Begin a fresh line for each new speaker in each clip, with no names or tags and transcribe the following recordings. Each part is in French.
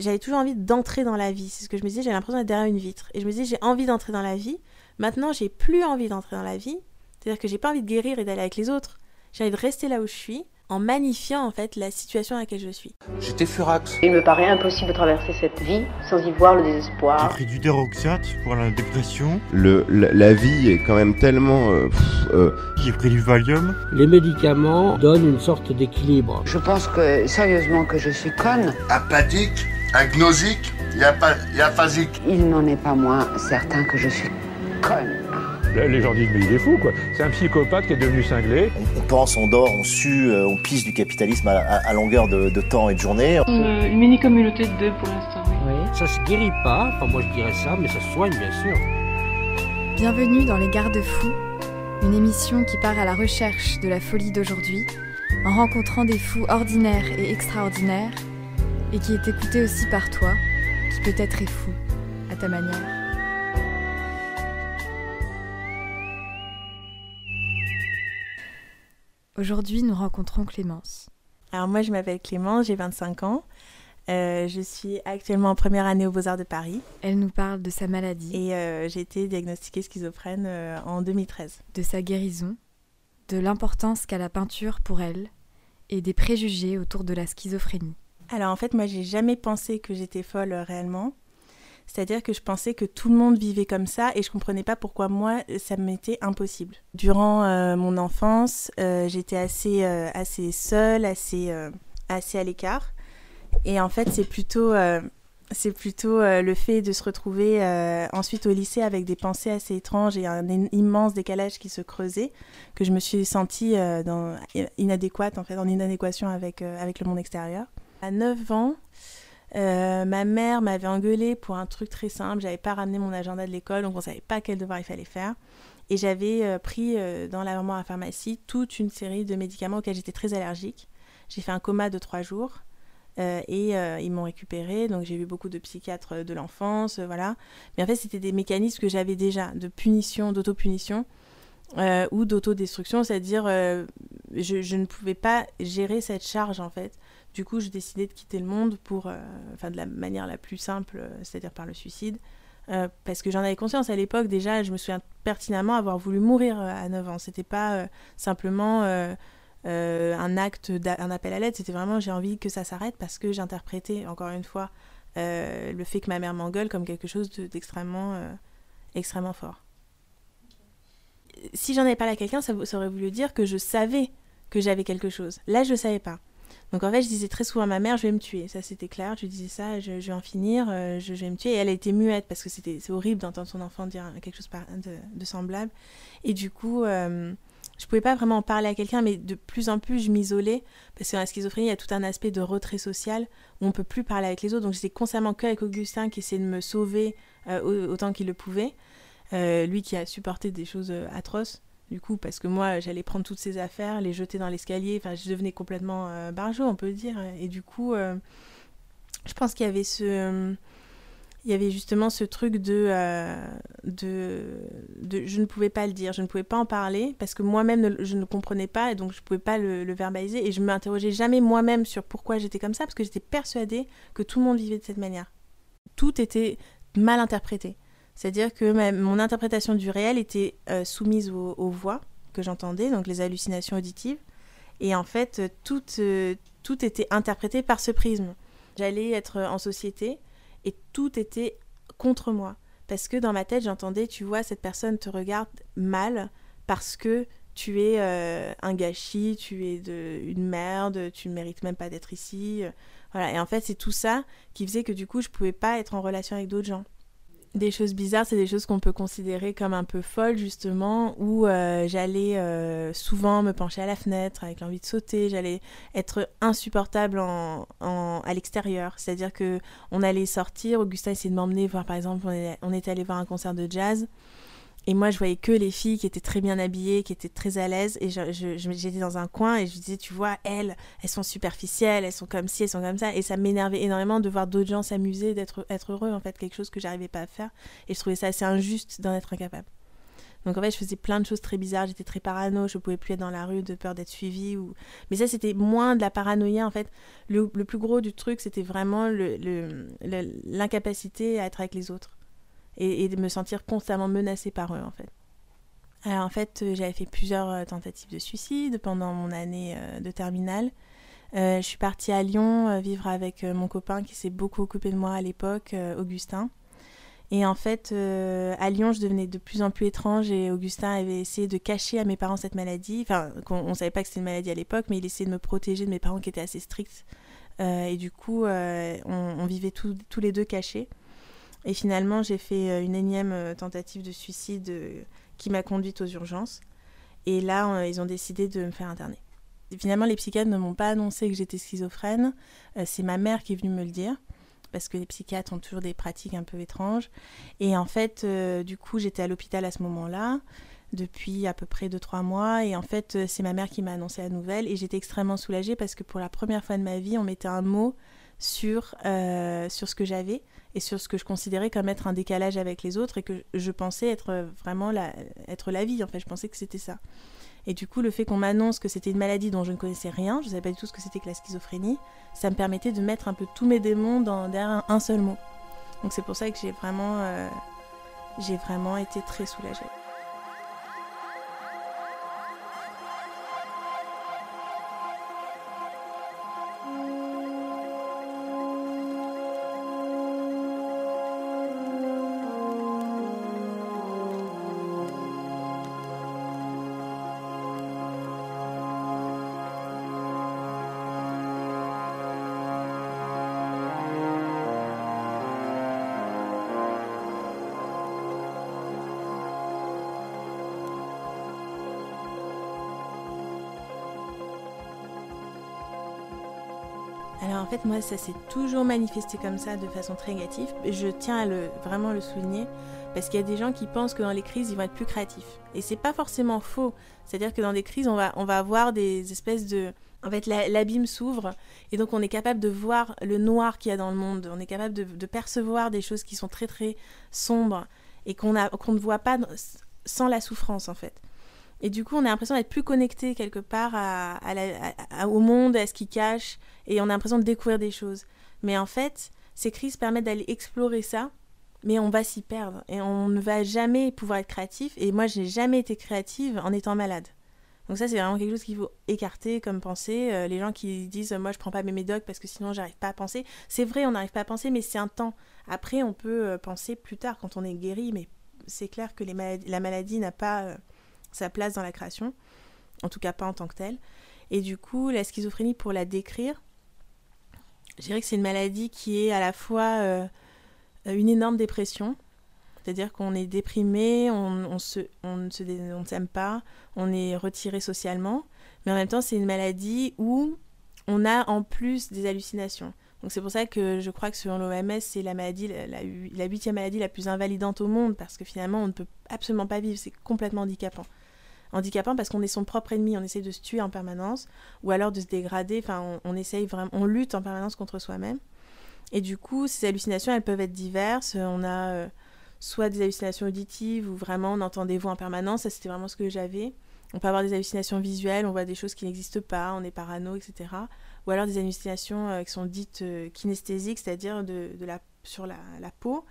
j'avais toujours envie d'entrer dans la vie. C'est ce que je me disais, j'avais l'impression d'être derrière une vitre. Et je me disais, j'ai envie d'entrer dans la vie. Maintenant, j'ai plus envie d'entrer dans la vie. C'est-à-dire que j'ai pas envie de guérir et d'aller avec les autres. J'ai envie de rester là où je suis en magnifiant en fait la situation à laquelle je suis.
J'étais furax.
Il me paraît impossible de traverser cette vie sans y voir le
J'ai
désespoir.
pris du déroxate pour la dépression.
Le, la, la vie est quand même tellement... euh, pff, euh,
J'ai pris du Valium.
Les médicaments donnent une sorte d'équilibre.
Je pense que, sérieusement, que je suis conne.
apathique, agnosique et, aphasique.
Il n'en est pas moins certain que je suis conne.
Les gens disent mais il est fou quoi. C'est un psychopathe qui est devenu cinglé.
On, on pense, on dort, on sue, euh, on pisse du capitalisme à, à- à longueur de, de temps et de journée.
Une, une mini-communauté de deux pour l'instant, oui.
Ça se guérit pas, enfin moi je dirais ça, mais ça se soigne bien sûr.
Bienvenue dans Les Garde-Fous, une émission qui part à la recherche de la folie d'aujourd'hui, en rencontrant des fous ordinaires et extraordinaires, et qui est écoutée aussi par toi, qui peut-être est fou, à ta manière. Aujourd'hui, nous rencontrons Clémence.
Alors moi, je m'appelle Clémence, j'ai 25 ans. Euh, je suis actuellement en première année aux Beaux-Arts de Paris
Elle nous parle de sa maladie,
et euh, j'ai été diagnostiquée schizophrène euh, en 2013.
de sa guérison, de l'importance qu'a la peinture pour elle, et des préjugés autour de la schizophrénie.
Alors en fait, moi, j'ai jamais pensé que j'étais folle euh, réellement. C'est-à-dire que je pensais que tout le monde vivait comme ça et je comprenais pas pourquoi moi ça m'était impossible. Durant euh, mon enfance, euh, j'étais assez assez seule, assez assez à l'écart. Et en fait, c'est plutôt c'est plutôt le fait de se retrouver ensuite au lycée avec des pensées assez étranges et un immense décalage qui se creusait que je me suis sentie inadéquate en fait, en inadéquation avec avec le monde extérieur. À 9 ans, euh, ma mère m'avait engueulée pour un truc très simple. J'avais pas ramené mon agenda de l'école, donc on savait pas quel devoir il fallait faire. Et j'avais euh, pris euh, dans l'armoire à pharmacie toute une série de médicaments auxquels j'étais très allergique. J'ai fait un coma de trois jours et ils m'ont récupéré. Donc j'ai vu beaucoup de psychiatres de l'enfance, voilà. Mais en fait, c'était des mécanismes que j'avais déjà de punition, d'autopunition ou d'autodestruction, c'est-à-dire je ne pouvais pas gérer cette charge en fait. Du coup, j'ai décidé de quitter le monde pour, euh, de la manière la plus simple, euh, c'est-à-dire par le suicide, euh, parce que j'en avais conscience à l'époque. Déjà, je me souviens pertinemment avoir voulu mourir à 9 ans. C'était pas simplement un acte, un appel à l'aide. C'était vraiment j'ai envie que ça s'arrête parce que j'interprétais encore une fois le fait que ma mère m'engueule comme quelque chose de- d'extrêmement, extrêmement fort. Si j'en avais parlé à quelqu'un, ça, ça aurait voulu dire que je savais que j'avais quelque chose. Là, je savais pas. Donc en fait, je disais très souvent à ma mère, je vais me tuer. Ça, c'était clair. Je disais ça, je, vais en finir, euh, je, vais me tuer. Et elle a été muette parce que c'était horrible d'entendre son enfant dire quelque chose de, semblable. Et du coup, euh, je pouvais pas vraiment en parler à quelqu'un, mais de plus en plus, je m'isolais parce que la schizophrénie, il y a tout un aspect de retrait social où on peut plus parler avec les autres. Donc j'étais constamment que avec Augustin qui essayait de me sauver euh, au- autant qu'il le pouvait. Euh, lui qui a supporté des choses atroces du coup, parce que moi, j'allais prendre toutes ces affaires, les jeter dans l'escalier, enfin, je devenais complètement euh, on peut dire. Et du coup, euh, je pense qu'il y avait ce... il y avait justement ce truc de, euh, de, de... Je ne pouvais pas le dire, je ne pouvais pas en parler, parce que moi-même, ne- je ne comprenais pas, et donc je ne pouvais pas le, verbaliser, et je m'interrogeais jamais moi-même sur pourquoi j'étais comme ça, parce que j'étais persuadée que tout le monde vivait de cette manière. Tout était mal interprété. C'est-à-dire que ma- mon interprétation du réel était euh, soumise aux, voix que j'entendais, donc les hallucinations auditives. Et en fait, euh, tout, euh, tout était interprété par ce prisme. J'allais être en société et tout était contre moi. Parce que dans ma tête, j'entendais, tu vois, cette personne te regarde mal parce que tu es un gâchis, tu es de, une merde, tu ne mérites même pas d'être ici. Voilà. Et en fait, c'est tout ça qui faisait que du coup, je pouvais pas être en relation avec d'autres gens. Des choses bizarres, c'est des choses qu'on peut considérer comme un peu folles, justement, où euh, j'allais euh, souvent me pencher à la fenêtre avec l'envie de sauter, j'allais être insupportable en, à l'extérieur. C'est-à-dire que on allait sortir, Augustin essayait de m'emmener voir, par exemple, on est, allé voir un concert de jazz, et moi, je voyais que les filles qui étaient très bien habillées, qui étaient très à l'aise. Et je- je- je- j'étais dans un coin et je disais, tu vois, elles, elles sont superficielles, elles sont comme ci, elles sont comme ça. Et ça m'énervait énormément de voir d'autres gens s'amuser, d'être être heureux, en fait, quelque chose que j'arrivais pas à faire. Et je trouvais ça assez injuste d'en être incapable. Donc en fait, je faisais plein de choses très bizarres. J'étais très parano. Je pouvais plus être dans la rue de peur d'être suivie. Ou... Mais ça, c'était moins de la paranoïa. En fait, le, plus gros du truc, c'était vraiment l'incapacité le, à être avec les autres et, de me sentir constamment menacée par eux, en fait. Alors en fait, j'avais fait plusieurs tentatives de suicide pendant mon année de terminale. Euh, je suis partie à Lyon vivre avec mon copain qui s'est beaucoup occupé de moi à l'époque, Augustin. Et en fait, euh, à Lyon, je devenais de plus en plus étrange et Augustin avait essayé de cacher à mes parents cette maladie. Enfin, on ne savait pas que c'était une maladie à l'époque, mais il essayait de me protéger de mes parents qui étaient assez stricts. Euh, et du coup, euh, on, vivait tous les deux cachés. Et finalement, j'ai fait une énième tentative de suicide qui m'a conduite aux urgences. Et là, ils ont décidé de me faire interner. finalement, les psychiatres ne m'ont pas annoncé que j'étais schizophrène. C'est ma mère qui est venue me le dire parce que les psychiatres ont toujours des pratiques un peu étranges. Et en fait, euh, du coup, j'étais à l'hôpital à ce moment-là, depuis à peu près 2-3 mois. Et en fait, euh, c'est ma mère qui m'a annoncé la nouvelle. Et j'étais extrêmement soulagée parce que pour la première fois de ma vie, on mettait un mot sur, euh, sur ce que j'avais et sur ce que je considérais comme être un décalage avec les autres et que je pensais être vraiment la, être la vie. En fait, je pensais que c'était ça. Et du coup, le fait qu'on m'annonce que c'était une maladie dont je ne connaissais rien, je ne savais pas du tout ce que c'était que la schizophrénie, ça me permettait de mettre un peu tous mes démons dans, derrière un, seul mot. Donc c'est pour ça que j'ai vraiment, euh, j'ai vraiment été très soulagée. Moi, ça s'est toujours manifesté comme ça, de façon très négative. Je tiens à le, vraiment le souligner, parce qu'il y a des gens qui pensent que dans les crises, ils vont être plus créatifs. Et c'est pas forcément faux. C'est-à-dire que dans des crises, on va, avoir des espèces de... En fait, l'abîme s'ouvre, et donc on est capable de voir le noir qu'il y a dans le monde. On est capable de, percevoir des choses qui sont très très sombres, et qu'on ne voit pas sans la souffrance, en fait. Et du coup, on a l'impression d'être plus connecté quelque part à, au monde, à ce qui cache, et on a l'impression de découvrir des choses. Mais en fait, ces crises permettent d'aller explorer ça, mais on va s'y perdre, et on ne va jamais pouvoir être créatif. Et moi, je n'ai jamais été créative en étant malade. Donc ça, c'est vraiment quelque chose qu'il faut écarter comme pensée. Euh, les gens qui disent moi je prends pas mes médocs parce que sinon j'arrive pas à penser. C'est vrai, on n'arrive pas à penser, mais c'est un temps. Après, on peut euh, penser plus tard quand on est guéri, mais c'est clair que les la maladie n'a pas euh, sa place dans la création, en tout cas pas en tant que telle. Et du coup, la schizophrénie, pour la décrire, je dirais que c'est une maladie qui est à la fois euh, une énorme dépression, c'est-à-dire qu'on est déprimé, on, se, on ne s'aime pas, on est retiré socialement, mais en même temps, c'est une maladie où on a en plus des hallucinations. Donc c'est pour ça que je crois que selon l'OMS, c'est la maladie, la huitième maladie la plus invalidante au monde, parce que finalement, on ne peut absolument pas vivre, c'est complètement handicapant handicapant parce qu'on est son propre ennemi, on essaie de se tuer en permanence ou alors de se dégrader, enfin on, essaye vraiment, on lutte en permanence contre soi-même. Et du coup, ces hallucinations, elles peuvent être diverses. On a euh, soit des hallucinations auditives où vraiment on entend des voix en permanence, ça c'était vraiment ce que j'avais. On peut avoir des hallucinations visuelles, on voit des choses qui n'existent pas, on est parano, etc. Ou alors des hallucinations euh, qui sont dites euh, kinesthésiques, c'est-à-dire de, la, sur la, la peau,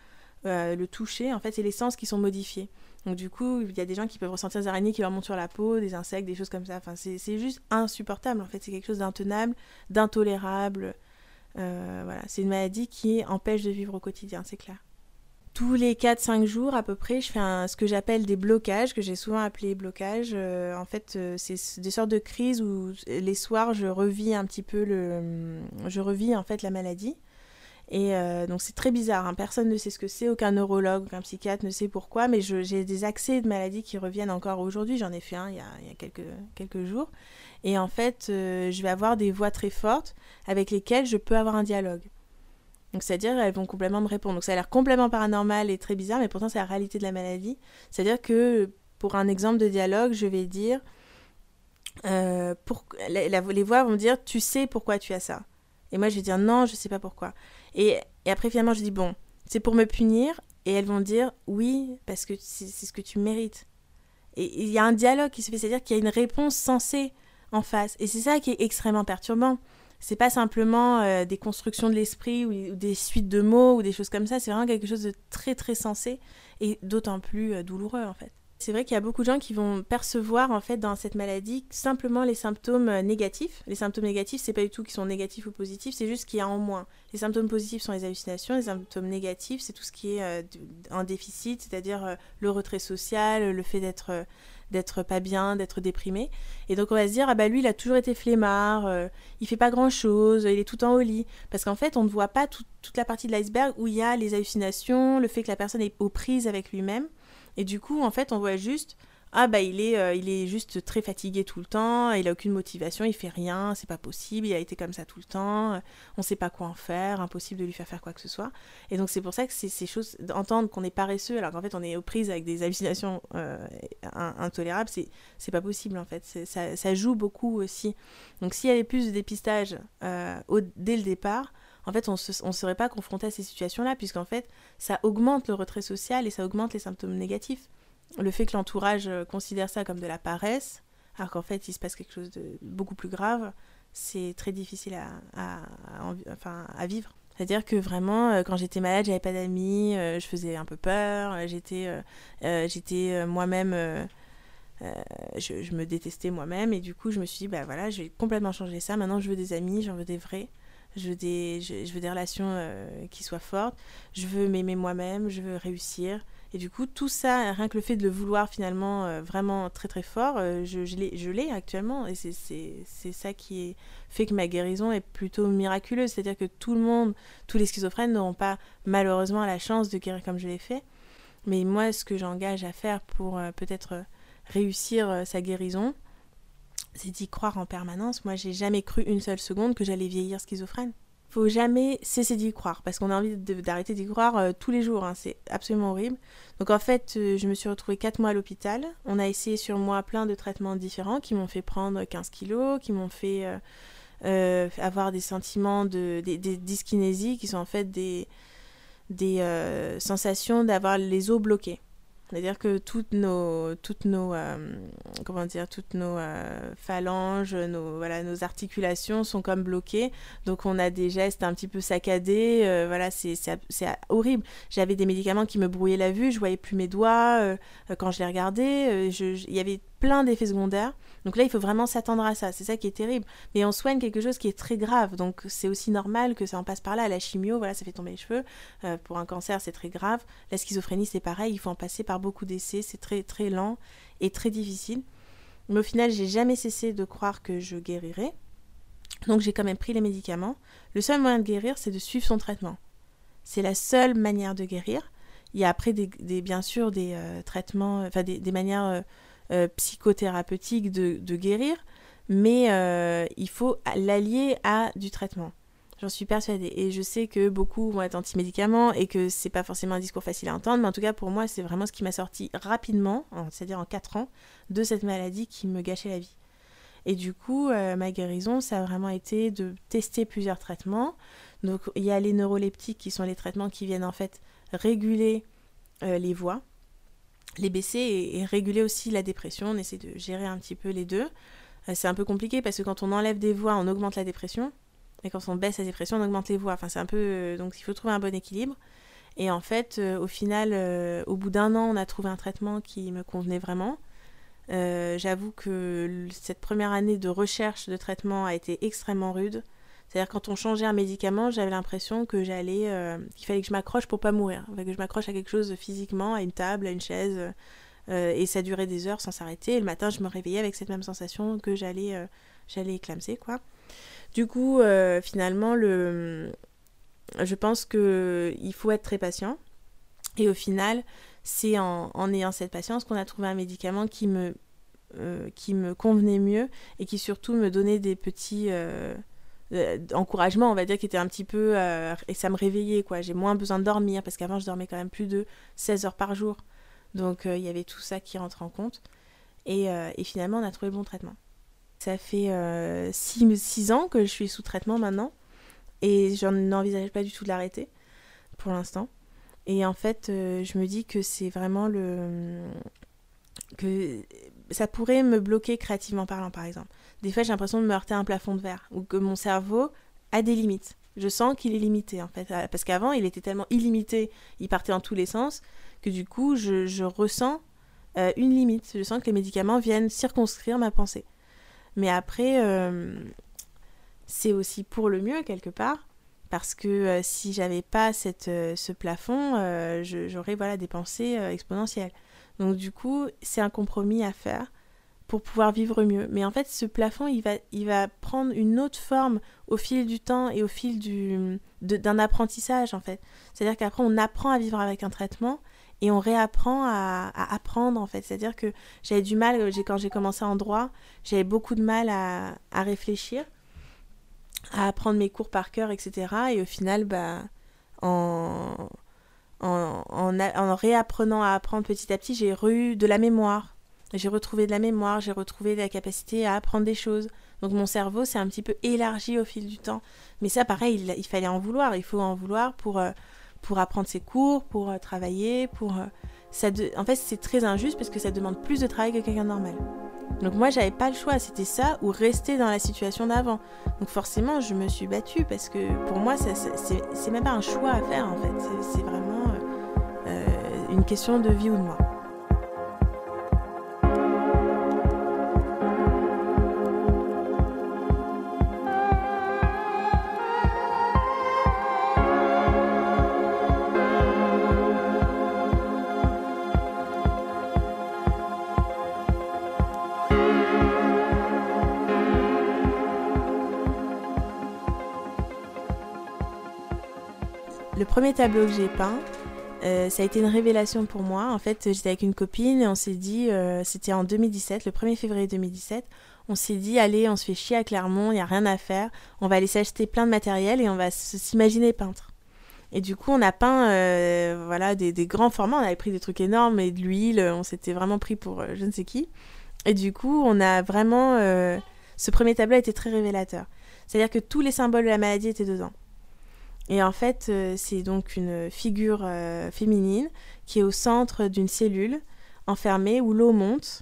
le toucher, en fait, c'est les sens qui sont modifiés. Donc du coup, il y a des gens qui peuvent ressentir des araignées qui leur montent sur la peau, des insectes, des choses comme ça. Enfin, c'est juste insupportable en fait. C'est quelque chose d'intenable, d'intolérable. Euh, voilà, c'est une maladie qui empêche de vivre au quotidien, c'est clair. Tous les 4-5 jours à peu près, je fais ce que j'appelle des blocages, que j'ai souvent appelé blocages. Euh, en fait, euh, c'est des sortes de crises où les soirs, je revis un petit peu le... Je revis en fait la maladie. Et euh, donc c'est très bizarre, hein. personne ne sait ce que c'est, aucun neurologue, aucun psychiatre ne sait pourquoi, mais j'ai des accès de maladies qui reviennent encore aujourd'hui, j'en ai fait un il y a, quelques, jours. Et en fait, je vais avoir des voix très fortes avec lesquelles je peux avoir un dialogue. Donc c'est-à-dire elles vont complètement me répondre. Donc ça a l'air complètement paranormal et très bizarre, mais pourtant c'est la réalité de la maladie. C'est-à-dire que pour un exemple de dialogue, je vais dire... Euh, pour, les voix vont dire tu sais pourquoi tu as ça. Et moi je vais dire non, je sais pas pourquoi. Et, après, finalement, je dis, bon, c'est pour me punir. Et elles vont dire, oui, parce que c'est ce que tu mérites. Et il y a un dialogue qui se fait, c'est-à-dire qu'il y a une réponse sensée en face. Et c'est ça qui est extrêmement perturbant. C'est pas simplement euh, des constructions de l'esprit ou, des suites de mots ou des choses comme ça, c'est vraiment quelque chose de très très sensé et d'autant plus euh, douloureux en fait. C'est vrai qu'il y a beaucoup de gens qui vont percevoir en fait dans cette maladie simplement les symptômes euh, négatifs. Les symptômes négatifs, c'est pas du tout qu'ils sont négatifs ou positifs, c'est juste qu'il y a en moins. Les symptômes positifs sont les hallucinations, les symptômes négatifs, c'est tout ce qui est euh, en déficit, c'est-à-dire le retrait social, le fait d'être d'être pas bien, d'être déprimé. Et donc on va se dire ah bah lui il a toujours été flemmard, il fait pas grand chose, il est tout en au lit. Parce qu'en fait on ne voit pas toute la partie de l'iceberg où il y a les hallucinations, le fait que la personne est aux prises avec lui-même. Et du coup, en fait, on voit juste ah bah il est euh, il est juste très fatigué tout le temps, il a aucune motivation, il fait rien, c'est pas possible, il a été comme ça tout le temps, on sait pas quoi en faire, impossible de lui faire faire quoi que ce soit. Et donc c'est pour ça que ces choses d'entendre qu'on est paresseux alors qu'en fait on est aux prises avec des hallucinations euh, intolérables, c'est c'est pas possible en fait, ça, ça, joue beaucoup aussi. Donc s'il y avait plus de dépistage euh, dès le départ, en fait, on ne serait pas confronté à ces situations-là, puisqu'en fait, ça augmente le retrait social et ça augmente les symptômes négatifs. Le fait que l'entourage euh, considère ça comme de la paresse, alors qu'en fait, il se passe quelque chose de beaucoup plus grave, c'est très difficile à, vivre. C'est-à-dire que vraiment, euh, quand j'étais malade, j'avais pas d'amis, euh, je faisais un peu peur, j'étais j'étais moi-même, je, me détestais moi-même, et du coup, je me suis dit, bah voilà, je vais complètement changer ça. Maintenant, je veux des amis, j'en veux des vrais je veux des, je, veux des relations qui soient fortes, je veux m'aimer moi-même, je veux réussir. Et du coup, tout ça, rien que le fait de le vouloir finalement euh, vraiment très très fort, euh, je, je l'ai actuellement. Et c'est ça qui fait que ma guérison est plutôt miraculeuse. C'est-à-dire que tout le monde, tous les schizophrènes n'auront pas malheureusement la chance de guérir comme je l'ai fait. Mais moi, ce que j'engage à faire pour peut-être réussir sa guérison, c'est d'y croire en permanence. Moi, j'ai jamais cru une seule seconde que j'allais vieillir schizophrène. Faut jamais cesser d'y croire parce qu'on a envie d'arrêter d'y croire euh, tous les jours. Hein. c'est absolument horrible. Donc en fait, euh, je me suis retrouvée 4 mois à l'hôpital. On a essayé sur moi plein de traitements différents qui m'ont fait prendre 15 kilos, qui m'ont fait euh, avoir des sentiments de des, des dyskinésies qui sont en fait des des sensations d'avoir les os bloqués. C'est-à-dire que toutes nos, toutes nos, euh, comment dire, toutes nos euh, phalanges, nos, voilà, nos articulations sont comme bloquées. Donc on a des gestes un petit peu saccadés. Euh, voilà, c'est horrible. J'avais des médicaments qui me brouillaient la vue. Je voyais plus mes doigts quand je les regardais. Il y avait plein d'effets secondaires. Donc là, il faut vraiment s'attendre à ça. C'est ça qui est terrible. Mais on soigne quelque chose qui est très grave. Donc c'est aussi normal que ça en passe par là. La chimio, voilà, ça fait tomber les cheveux. Euh, pour un cancer, c'est très grave. La schizophrénie, c'est pareil. Il faut en passer par beaucoup d'essais. C'est très, très lent et très difficile. Mais au final, j'ai jamais cessé de croire que je guérirais. Donc j'ai quand même pris les médicaments. Le seul moyen de guérir, c'est de suivre son traitement. C'est la seule manière de guérir. Il y a après, des, bien sûr, des euh, traitements, enfin des, manières euh, psychothérapeutique de, guérir, mais euh, il faut l'allier à du traitement. J'en suis persuadée. Et je sais que beaucoup vont être anti-médicaments et que c'est pas forcément un discours facile à entendre, mais en tout cas pour moi, c'est vraiment ce qui m'a sorti rapidement, c'est-à-dire en 4 ans, de cette maladie qui me gâchait la vie. Et du coup, euh, ma guérison, ça a vraiment été de tester plusieurs traitements. Donc il y a les neuroleptiques qui sont les traitements qui viennent en fait réguler les voix les baisser et, réguler aussi la dépression. On essaie de gérer un petit peu les deux. Euh, c'est un peu compliqué parce que quand on enlève des voix, on augmente la dépression. Et quand on baisse la dépression, on augmente les voix. Enfin, c'est un peu. Euh, donc, il faut trouver un bon équilibre. Et en fait, euh, au final, au bout d'un an, on a trouvé un traitement qui me convenait vraiment. J'avoue que cette première année de recherche de traitement a été extrêmement rude. C'est-à-dire quand on changeait un médicament, j'avais l'impression que j'allais, euh, qu'il fallait que je m'accroche pour pas mourir, que je m'accroche à quelque chose physiquement, à une table, à une chaise, euh, et ça durait des heures sans s'arrêter. Et le matin, je me réveillais avec cette même sensation que j'allais, euh, j'allais éclamer, quoi. Du coup, finalement, le, je pense que il faut être très patient. Et au final, c'est en, en ayant cette patience qu'on a trouvé un médicament qui me, qui me convenait mieux et qui surtout me donnait des petits d'encouragement, on va dire, qui était un petit peu. Euh, et ça me réveillait, quoi. J'ai moins besoin de dormir, parce qu'avant, je dormais quand même plus de 16 heures par jour. Donc, euh, il y avait tout ça qui rentre en compte. Et, euh, et, finalement, on a trouvé le bon traitement. Ça fait 6 ans que je suis sous traitement maintenant. Et je n'envisage pas du tout de l'arrêter, pour l'instant. Et en fait, je me dis que c'est vraiment le. que ça pourrait me bloquer créativement parlant, par exemple. Des fois, j'ai l'impression de me heurter à un plafond de verre ou que mon cerveau a des limites. Je sens qu'il est limité, en fait. Parce qu'avant, il était tellement illimité, il partait dans tous les sens, que du coup, je, ressens euh, une limite. Je sens que les médicaments viennent circonscrire ma pensée. Mais après, euh, c'est aussi pour le mieux, quelque part. Parce que euh, si j'avais pas cette, ce plafond, j'aurais voilà, des pensées exponentielles. Donc du coup, c'est un compromis à faire pour pouvoir vivre mieux. Mais en fait, ce plafond, il va, il va prendre une autre forme au fil du temps et au fil du, d'un apprentissage, en fait. C'est-à-dire qu'après, on apprend à vivre avec un traitement et on réapprend à, apprendre, en fait. C'est-à-dire que j'avais du mal, quand j'ai commencé en droit, j'avais beaucoup de mal à, à, réfléchir, à apprendre mes cours par cœur, etc. Et au final, bah, en en, réapprenant à apprendre petit à petit, j'ai eu de la mémoire. J'ai retrouvé de la mémoire, j'ai retrouvé la capacité à apprendre des choses. Donc mon cerveau s'est un petit peu élargi au fil du temps. Mais ça, pareil, il, fallait en vouloir. Il faut en vouloir pour, euh, pour apprendre ses cours, pour euh, travailler, pour... Euh, ça En fait, c'est très injuste parce que ça demande plus de travail que quelqu'un normal. Donc moi, j'avais pas le choix, c'était ça ou rester dans la situation d'avant. Donc forcément, je me suis battue parce que pour moi, c'est même pas un choix à faire en fait. C'est vraiment une question de vie ou de mort. Le premier tableau que j'ai peint, euh, ça a été une révélation pour moi. En fait, j'étais avec une copine et on s'est dit, euh, c'était en 2017, le 1er février 2017, on s'est dit, allez, on se fait chier à Clermont, il n'y a rien à faire, on va aller s'acheter plein de matériel et on va s'imaginer peintre. Et du coup, on a peint euh, voilà, des, grands formats, on avait pris des trucs énormes et de l'huile, on s'était vraiment pris pour je ne sais qui. Et du coup, on a vraiment... ce premier tableau a été très révélateur. C'est-à-dire que tous les symboles de la maladie étaient dedans. Et en fait, euh, c'est donc une figure euh, féminine qui est au centre d'une cellule enfermée où l'eau monte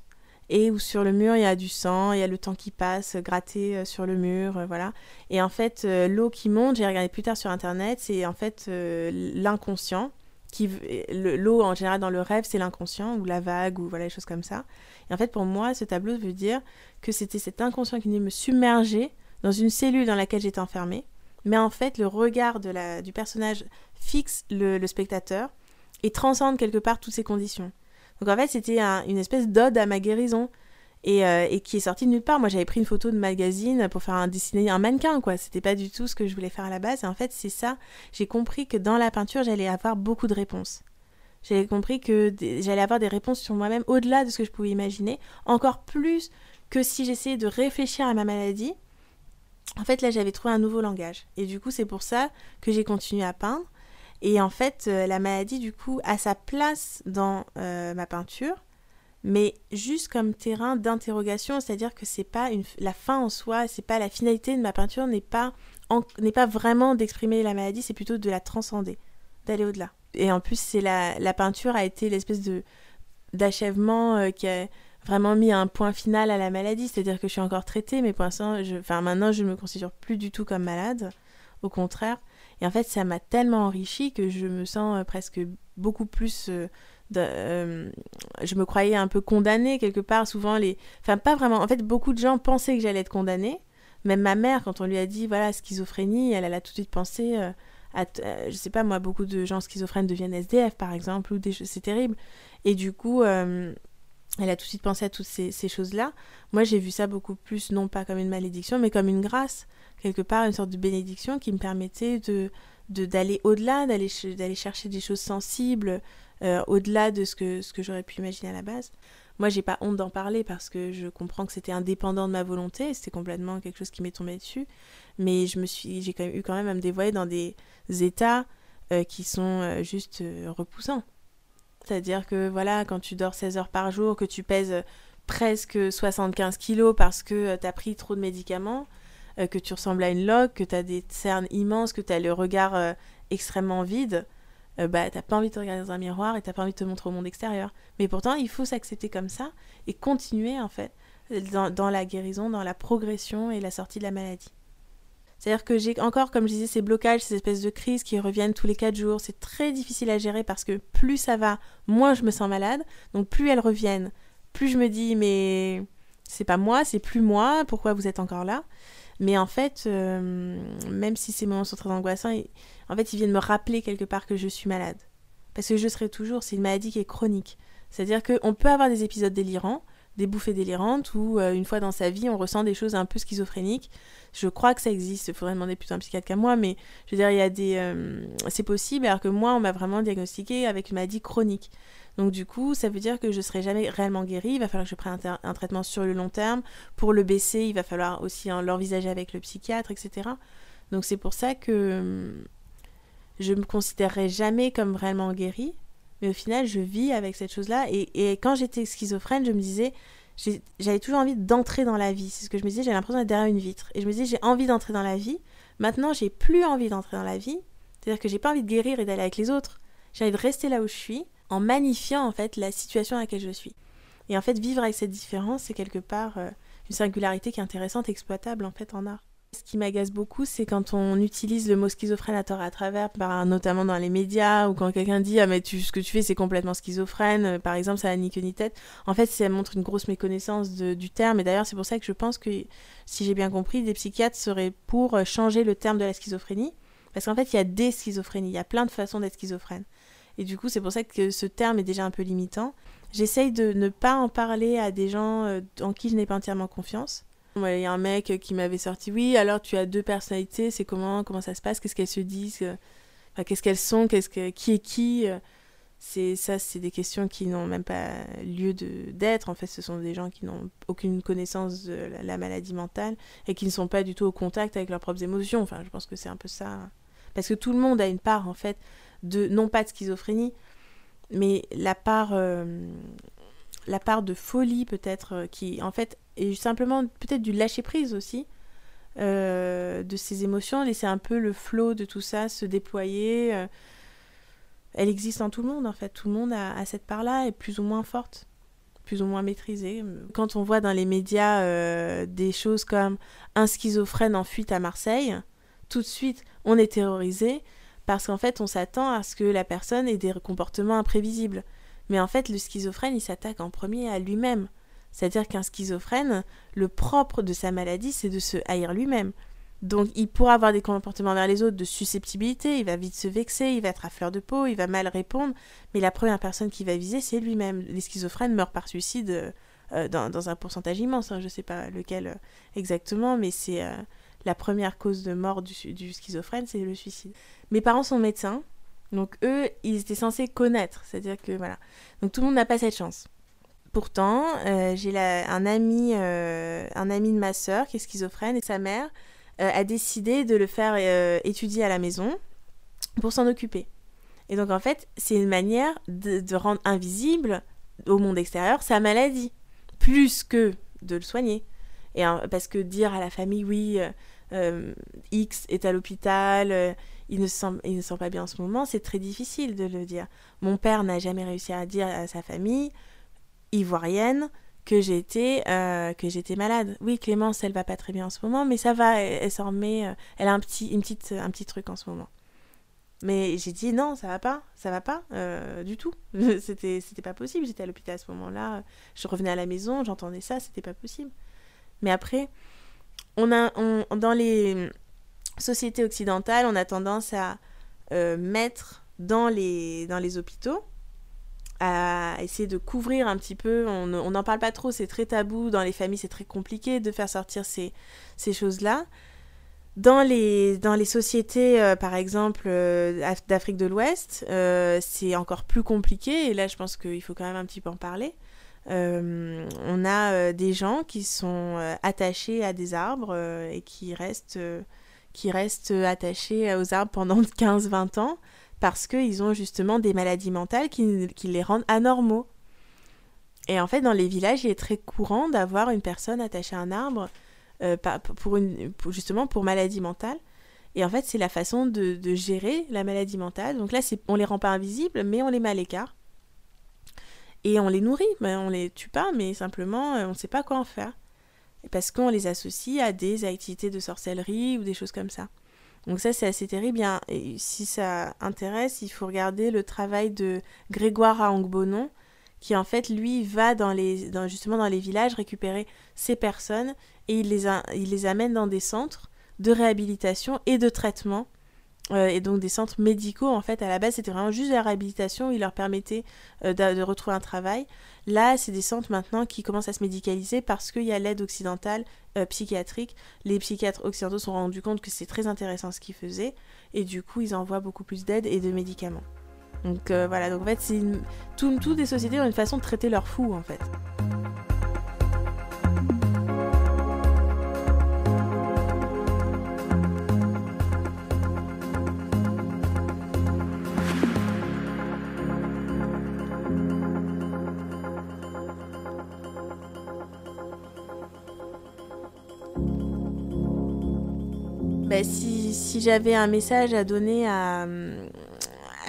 et où sur le mur il y a du sang, il y a le temps qui passe gratté euh, sur le mur, voilà. Et en fait, l'eau qui monte, j'ai regardé plus tard sur internet, c'est en fait l'inconscient. Qui, l'eau en général dans le rêve c'est l'inconscient ou la vague ou voilà des choses comme ça. Et en fait pour moi ce tableau veut dire que c'était cet inconscient qui venait me submerger dans une cellule dans laquelle j'étais enfermée mais en fait, le regard du personnage fixe le, spectateur et transcende quelque part toutes ces conditions. Donc en fait, c'était une espèce d'ode à ma guérison et, euh, et, qui est sortie de nulle part. Moi, j'avais pris une photo de magazine pour faire un dessiner un mannequin, quoi. C'était pas du tout ce que je voulais faire à la base. Et en fait, c'est ça. J'ai compris que dans la peinture, j'allais avoir beaucoup de réponses. J'avais compris que j'allais avoir des réponses sur moi-même au-delà de ce que je pouvais imaginer, encore plus que si j'essayais de réfléchir à ma maladie en fait, là, j'avais trouvé un nouveau langage. Et du coup, c'est pour ça que j'ai continué à peindre. Et en fait, euh, la maladie, du coup, a sa place dans euh, ma peinture, mais juste comme terrain d'interrogation, c'est-à-dire que c'est pas la fin en soi, c'est pas la finalité de ma peinture, n'est pas, n'est pas vraiment d'exprimer la maladie, c'est plutôt de la transcender, d'aller au-delà. Et en plus, c'est la, la peinture a été l'espèce de d'achèvement euh, qui a vraiment mis un point final à la maladie, c'est-à-dire que je suis encore traitée, mais pour l'instant, je... enfin maintenant, je ne me considère plus du tout comme malade, au contraire. Et en fait, ça m'a tellement enrichi que je me sens euh, presque beaucoup plus. Euh, euh, je me croyais un peu condamnée quelque part. Souvent, les. Enfin, pas vraiment. En fait, beaucoup de gens pensaient que j'allais être condamnée. Même ma mère, quand on lui a dit, voilà, schizophrénie, elle, elle a tout de suite pensé. à je sais pas, moi, beaucoup de gens schizophrènes deviennent SDF, par exemple, ou des C'est terrible. Et du coup, elle a tout de suite pensé à toutes ces, choses-là. Moi, j'ai vu ça beaucoup plus, non pas comme une malédiction, mais comme une grâce, quelque part, une sorte de bénédiction qui me permettait de d'aller au-delà, d'aller chercher des choses sensibles, euh, au-delà de ce que, ce que j'aurais pu imaginer à la base. Moi, j'ai pas honte d'en parler parce que je comprends que c'était indépendant de ma volonté, c'était complètement quelque chose qui m'est tombé dessus. Mais je me suis, j'ai quand même eu quand même à me dévoiler dans des états euh, qui sont euh, juste repoussants. C'est-à-dire que voilà, quand tu dors 16 heures par jour, que tu pèses euh, presque 75 kilos parce que euh, tu as pris trop de médicaments, euh, que tu ressembles à une loque, que tu as des cernes immenses, que tu as le regard extrêmement vide, bah t'as pas envie de te regarder dans un miroir et t'as pas envie de te montrer au monde extérieur. Mais pourtant, il faut s'accepter comme ça et continuer en fait dans la guérison, dans la progression et la sortie de la maladie. C'est-à-dire que j'ai encore, comme je disais, ces blocages, ces espèces de crises qui reviennent tous les 4 jours. C'est très difficile à gérer parce que plus ça va, moins je me sens malade. Donc plus elles reviennent, plus je me dis, mais c'est pas moi, c'est plus moi, pourquoi vous êtes encore là? Mais en fait, euh, même si ces moments sont très angoissants, en fait, ils viennent me rappeler quelque part que je suis malade. Parce que je serai toujours, c'est une maladie qui est chronique. C'est-à-dire qu'on peut avoir des épisodes délirants, des bouffées délirantes, où euh, une fois dans sa vie, on ressent des choses un peu schizophréniques. Je crois que ça existe, il faudrait demander plutôt un psychiatre qu'à moi, mais je veux dire, il y a des... Euh, c'est possible, alors que moi, on m'a vraiment diagnostiqué avec une maladie chronique. Donc du coup, ça veut dire que je serai jamais réellement guérie. Il va falloir que je prenne un, traitement sur le long terme. Pour le baisser, il va falloir aussi l'envisager avec le psychiatre, etc. Donc c'est pour ça que hum, je me considérerai jamais comme réellement guérie. Mais au final, je vis avec cette chose-là. Et, quand j'étais schizophrène, je me disais, j'avais toujours envie d'entrer dans la vie. C'est ce que je me disais, j'ai l'impression d'être derrière une vitre. Et je me disais, j'ai envie d'entrer dans la vie. Maintenant, j'ai plus envie d'entrer dans la vie. C'est-à-dire que j'ai pas envie de guérir et d'aller avec les autres. J'ai envie de rester là où je suis en magnifiant en fait la situation à laquelle je suis. Et en fait, vivre avec cette différence, c'est quelque part euh, une singularité qui est intéressante, exploitable en fait en art. Ce qui m'agace beaucoup, c'est quand on utilise le mot schizophrène à tort à travers, par, notamment dans les médias, ou quand quelqu'un dit ah mais tu, ce que tu fais c'est complètement schizophrène, euh, par exemple ça n'a ni queue ni tête. En fait, ça montre une grosse méconnaissance du terme. Et d'ailleurs, c'est pour ça que je pense que, si j'ai bien compris, des psychiatres seraient pour euh, changer le terme de la schizophrénie, parce qu'en fait, il y a des schizophrénies, il y a plein de façons d'être schizophrène. Et du coup, c'est pour ça que ce terme est déjà un peu limitant. J'essaye de ne pas en parler à des gens euh, en qui je n'ai pas entièrement confiance. Il y a un mec qui m'avait sorti Oui, alors tu as deux personnalités, c'est comment Comment ça se passe Qu'est-ce qu'elles se disent Qu'est-ce qu'elles sont Qu'est-ce que, Qui est qui c'est ça c'est des questions qui n'ont même pas lieu d'être en fait ce sont des gens qui n'ont aucune connaissance de la, maladie mentale et qui ne sont pas du tout au contact avec leurs propres émotions. Enfin je pense que c'est un peu ça parce que tout le monde a une part en fait de non pas de schizophrénie, mais la part, euh, la part de folie peut-être euh, qui en fait est simplement peut-être du lâcher prise aussi euh, de ses émotions, laisser un peu le flot de tout ça se déployer. elle existe en tout le monde en fait, tout le monde a, cette part-là est plus ou moins forte plus ou moins maîtrisée. Quand on voit dans les médias des choses comme un schizophrène en fuite à Marseille, tout de suite on est terrorisé parce qu'en fait, on s'attend à ce que la personne ait des comportements imprévisibles. Mais en fait, le schizophrène, il s'attaque en premier à lui-même. C'est-à-dire qu'un schizophrène, le propre de sa maladie, c'est de se haïr lui-même. Donc il pourra avoir des comportements vers les autres de susceptibilité, il va vite se vexer, il va être à fleur de peau, il va mal répondre, mais la première personne qui va viser, c'est lui-même. Les schizophrènes meurent par suicide euh, dans, un pourcentage immense, hein. je ne sais pas lequel euh, exactement, mais c'est euh, la première cause de mort du, du schizophrène, c'est le suicide. Mes parents sont médecins, donc eux, ils étaient censés connaître, c'est-à-dire que voilà. Donc tout le monde n'a pas cette chance. Pourtant, euh, j'ai un ami, euh, un ami de ma sœur qui est schizophrène et sa mère euh, a décidé de le faire étudier à la maison pour s'en occuper. Et donc en fait, c'est une manière de, rendre invisible au monde extérieur sa maladie, plus que de le soigner. Et parce que dire à la famille oui, X est à l'hôpital il ne, se sent pas bien en ce moment, c'est très difficile de le dire. Mon père n'a jamais réussi à dire à sa famille ivoirienne que j'étais euh, que j'étais malade. Oui, Clémence, elle va pas très bien en ce moment, mais ça va, elle, s'en remet, euh, elle a un petit, une petite, un petit truc en ce moment. Mais j'ai dit non, ça va pas, ça va pas euh, du tout. c'était, c'était pas possible. J'étais à l'hôpital à ce moment-là. Je revenais à la maison, j'entendais ça, c'était pas possible. Mais après, on a, on, dans les, société occidentale, on a tendance à mettre dans les, dans les hôpitaux, à essayer de couvrir un petit peu. On n'en parle pas trop, c'est très tabou. Dans les familles, c'est très compliqué de faire sortir ces, choses-là. Dans les, dans les sociétés, euh, par exemple, euh, d'Afrique de l'Ouest, c'est encore plus compliqué. Et là, je pense qu'il faut quand même un petit peu en parler. on a des gens qui sont attachés à des arbres et qui restent qui restent attachés aux arbres pendant 15-20 ans parce qu'ils ont justement des maladies mentales qui, les rendent anormaux. Et en fait, dans les villages, il est très courant d'avoir une personne attachée à un arbre euh, justement pour maladie mentale. Et en fait, c'est la façon de, gérer la maladie mentale. Donc là, on les rend pas invisibles, mais on les met à l'écart. Et on les nourrit, mais on les tue pas, mais simplement, on ne sait pas quoi en faire. Parce qu'on les associe à des activités de sorcellerie ou des choses comme ça. Donc ça, c'est assez terrible. Et si ça intéresse, il faut regarder le travail de Grégoire Aangbonon, qui en fait, lui, va dans les, dans, justement dans les villages récupérer ces personnes et il les, il les amène dans des centres de réhabilitation et de traitement. Euh, et donc des centres médicaux, en fait, à la base, c'était vraiment juste de la réhabilitation, il leur permettait euh, de, retrouver un travail. Là, c'est des centres maintenant qui commencent à se médicaliser parce qu'il y a l'aide occidentale euh, psychiatrique. Les psychiatres occidentaux se sont rendus compte que c'est très intéressant ce qu'ils faisaient, et du coup, ils envoient beaucoup plus d'aide et de médicaments. Donc voilà, donc en fait, c'est toutes les sociétés ont une façon de traiter leurs fous, en fait. Bah, si, j'avais un message à donner à,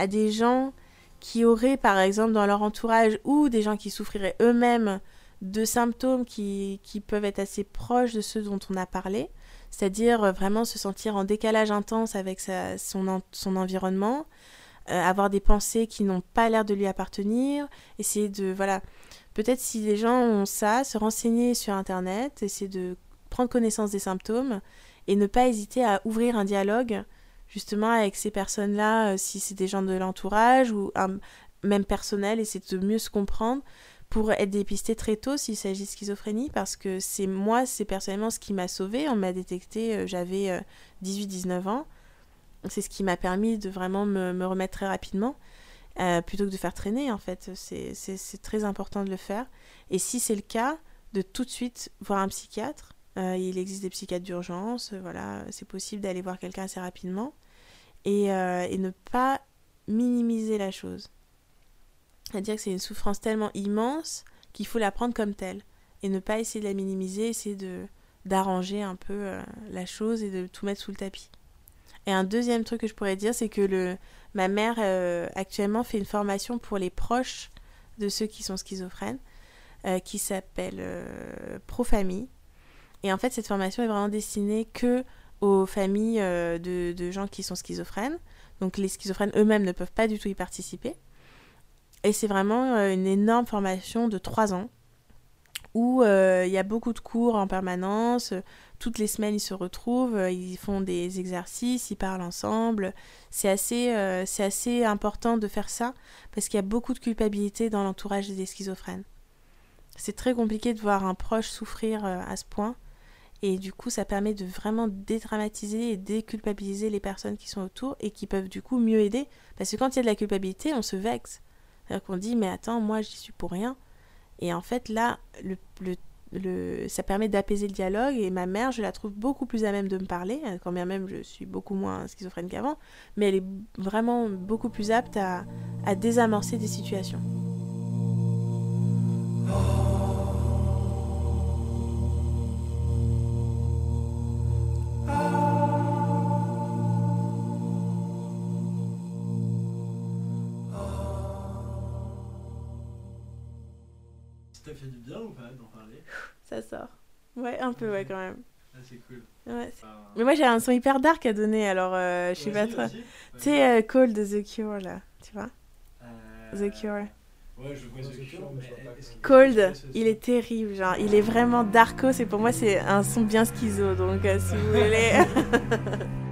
des gens qui auraient, par exemple, dans leur entourage ou des gens qui souffriraient eux-mêmes de symptômes qui, peuvent être assez proches de ceux dont on a parlé, c'est-à-dire euh, vraiment se sentir en décalage intense avec son environnement, euh, avoir des pensées qui n'ont pas l'air de lui appartenir, essayer de, voilà, peut-être si les gens ont ça, se renseigner sur Internet, essayer de prendre connaissance des symptômes et ne pas hésiter à ouvrir un dialogue justement avec ces personnes-là, euh, si c'est des gens de l'entourage ou même personnel, essayer de mieux se comprendre pour être dépisté très tôt s'il s'agit de schizophrénie parce que c'est moi, c'est personnellement ce qui m'a sauvé. On m'a détecté, euh, j'avais 18-19 euh, ans. C'est ce qui m'a permis de vraiment me, remettre très rapidement. plutôt que de faire traîner en fait. C'est très important de le faire. Et si c'est le cas, de tout de suite voir un psychiatre euh, il existe des psychiatres d'urgence, euh, voilà, c'est possible d'aller voir quelqu'un assez rapidement et, euh, et, ne pas minimiser la chose. C'est-à-dire que c'est une souffrance tellement immense qu'il faut la prendre comme telle et ne pas essayer de la minimiser, essayer de d'arranger un peu la chose et de tout mettre sous le tapis. Et un deuxième truc que je pourrais dire, c'est que le, ma mère actuellement fait une formation pour les proches de ceux qui sont schizophrènes, qui s'appelle Profamille. Et en fait, cette formation est vraiment destinée que aux familles euh, de, gens qui sont schizophrènes. Donc les schizophrènes eux-mêmes ne peuvent pas du tout y participer. Et c'est vraiment euh, une énorme formation de trois ans où euh, il y a beaucoup de cours en permanence. Toutes les semaines, ils se retrouvent, ils font des exercices, ils parlent ensemble. C'est assez, c'est assez important de faire ça parce qu'il y a beaucoup de culpabilité dans l'entourage des schizophrènes. C'est très compliqué de voir un proche souffrir à ce point. Et du coup, ça permet de vraiment dédramatiser et déculpabiliser les personnes qui sont autour et qui peuvent du coup mieux aider. Parce que quand il y a de la culpabilité, on se vexe. C'est-à-dire qu'on dit, mais attends, moi, j'y suis pour rien. Et en fait, là, ça permet d'apaiser le dialogue. Et ma mère, je la trouve beaucoup plus à même de me parler, quand bien même je suis beaucoup moins schizophrène qu'avant. Mais elle est vraiment beaucoup plus apte à, à désamorcer des situations.
Ça
Ça sort. Ouais, un peu, ouais, quand même.
Ah, c'est cool.
Ouais, Mais moi, j'ai un son hyper dark à donner, alors euh, je sais pas trop. Tu sais, euh, Cold de The Cure, là, tu vois? Euh... The Cure.
Ouais, je vois The Cure,
Cold, il est terrible, genre, il est vraiment darko, c'est pour moi, c'est un son bien schizo, donc euh, si vous voulez.